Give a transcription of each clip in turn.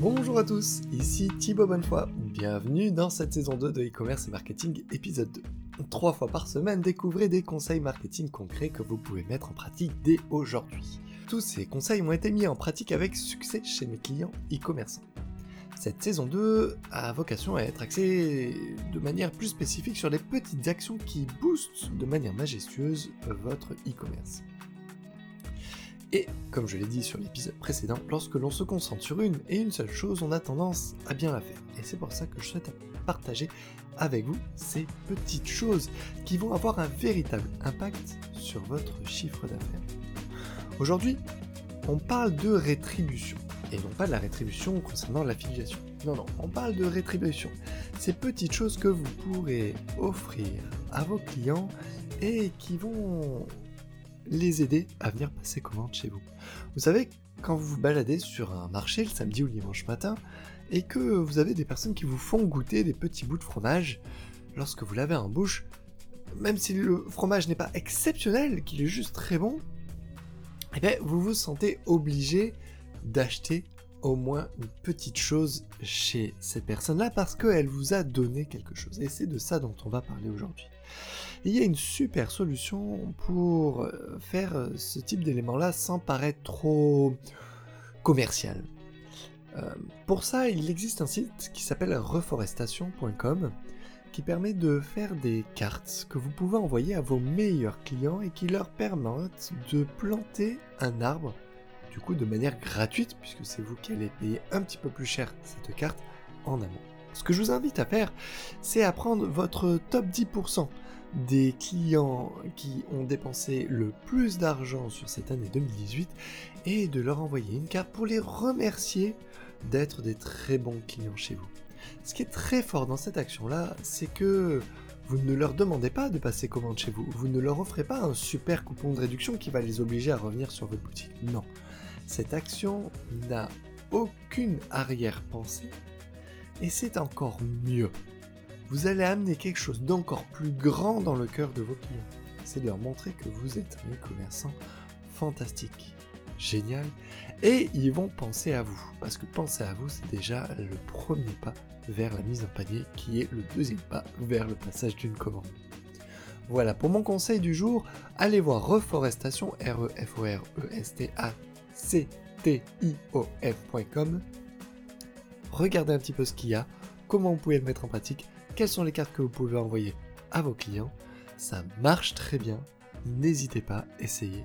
Bonjour à tous, ici Thibaut Bonnefoy. Bienvenue dans cette saison 2 de e-commerce et marketing épisode 2. Trois fois par semaine, découvrez des conseils marketing concrets que vous pouvez mettre en pratique dès aujourd'hui. Tous ces conseils ont été mis en pratique avec succès chez mes clients e-commerçants. Cette saison 2 a vocation à être axée de manière plus spécifique sur les petites actions qui boostent de manière majestueuse votre e-commerce. Et comme je l'ai dit sur l'épisode précédent, lorsque l'on se concentre sur une et une seule chose, on a tendance à bien la faire. Et c'est pour ça que je souhaite partager avec vous ces petites choses qui vont avoir un véritable impact sur votre chiffre d'affaires. Aujourd'hui, on parle de rétribution. Et non pas de la rétribution concernant l'affiliation. Non, non, on parle de rétribution. Ces petites choses que vous pourrez offrir à vos clients et qui vont les aider à venir passer commande chez vous. Vous savez, quand vous vous baladez sur un marché le samedi ou le dimanche matin, et que vous avez des personnes qui vous font goûter des petits bouts de fromage, lorsque vous l'avez en bouche, même si le fromage n'est pas exceptionnel, qu'il est juste très bon, eh vous vous sentez obligé d'acheter au moins une petite chose chez cette personne-là parce qu'elle vous a donné quelque chose. Et c'est de ça dont on va parler aujourd'hui. il y a une super solution pour euh, faire euh, ce type d'élément-là sans paraître trop commercial. Euh, pour ça, il existe un site qui s'appelle reforestation.com qui permet de faire des cartes que vous pouvez envoyer à vos meilleurs clients et qui leur permettent de planter un arbre du coup de manière gratuite, puisque c'est vous qui allez payer un petit peu plus cher cette carte en amont. Ce que je vous invite à faire, c'est à prendre votre top 10% des clients qui ont dépensé le plus d'argent sur cette année 2018 et de leur envoyer une carte pour les remercier d'être des très bons clients chez vous. Ce qui est très fort dans cette action-là, c'est que vous ne leur demandez pas de passer commande chez vous, vous ne leur offrez pas un super coupon de réduction qui va les obliger à revenir sur votre boutique. Non, cette action n'a aucune arrière-pensée et c'est encore mieux. Vous allez amener quelque chose d'encore plus grand dans le cœur de vos clients. C'est de leur montrer que vous êtes un commerçant fantastique, génial, et ils vont penser à vous. Parce que penser à vous, c'est déjà le premier pas vers la mise en panier, qui est le deuxième pas vers le passage d'une commande. Voilà pour mon conseil du jour, allez voir Reforestation, R-E-F-O-R-E-S-T-A ctiof.com. Regardez un petit peu ce qu'il y a, comment vous pouvez le mettre en pratique, quelles sont les cartes que vous pouvez envoyer à vos clients. Ça marche très bien, n'hésitez pas, essayez.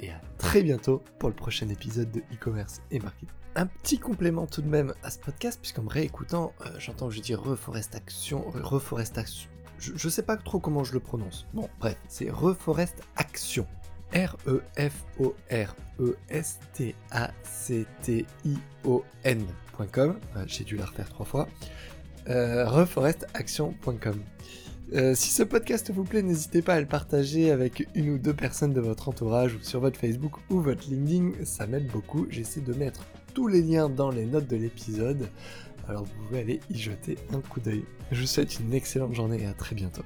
Et à très bientôt pour le prochain épisode de e-commerce et marketing. Un petit complément tout de même à ce podcast, puisqu'en réécoutant, euh, j'entends je dis reforestation, reforestation. Je, je sais pas trop comment je le prononce. Bon, bref, c'est reforest action. R-E-F-O-R-E-S-T-A-C-T-I-O-N.com. J'ai dû la refaire trois fois. Euh, reforestaction.com. Euh, si ce podcast vous plaît, n'hésitez pas à le partager avec une ou deux personnes de votre entourage ou sur votre Facebook ou votre LinkedIn, ça m'aide beaucoup. J'essaie de mettre tous les liens dans les notes de l'épisode, alors vous pouvez aller y jeter un coup d'œil. Je vous souhaite une excellente journée et à très bientôt.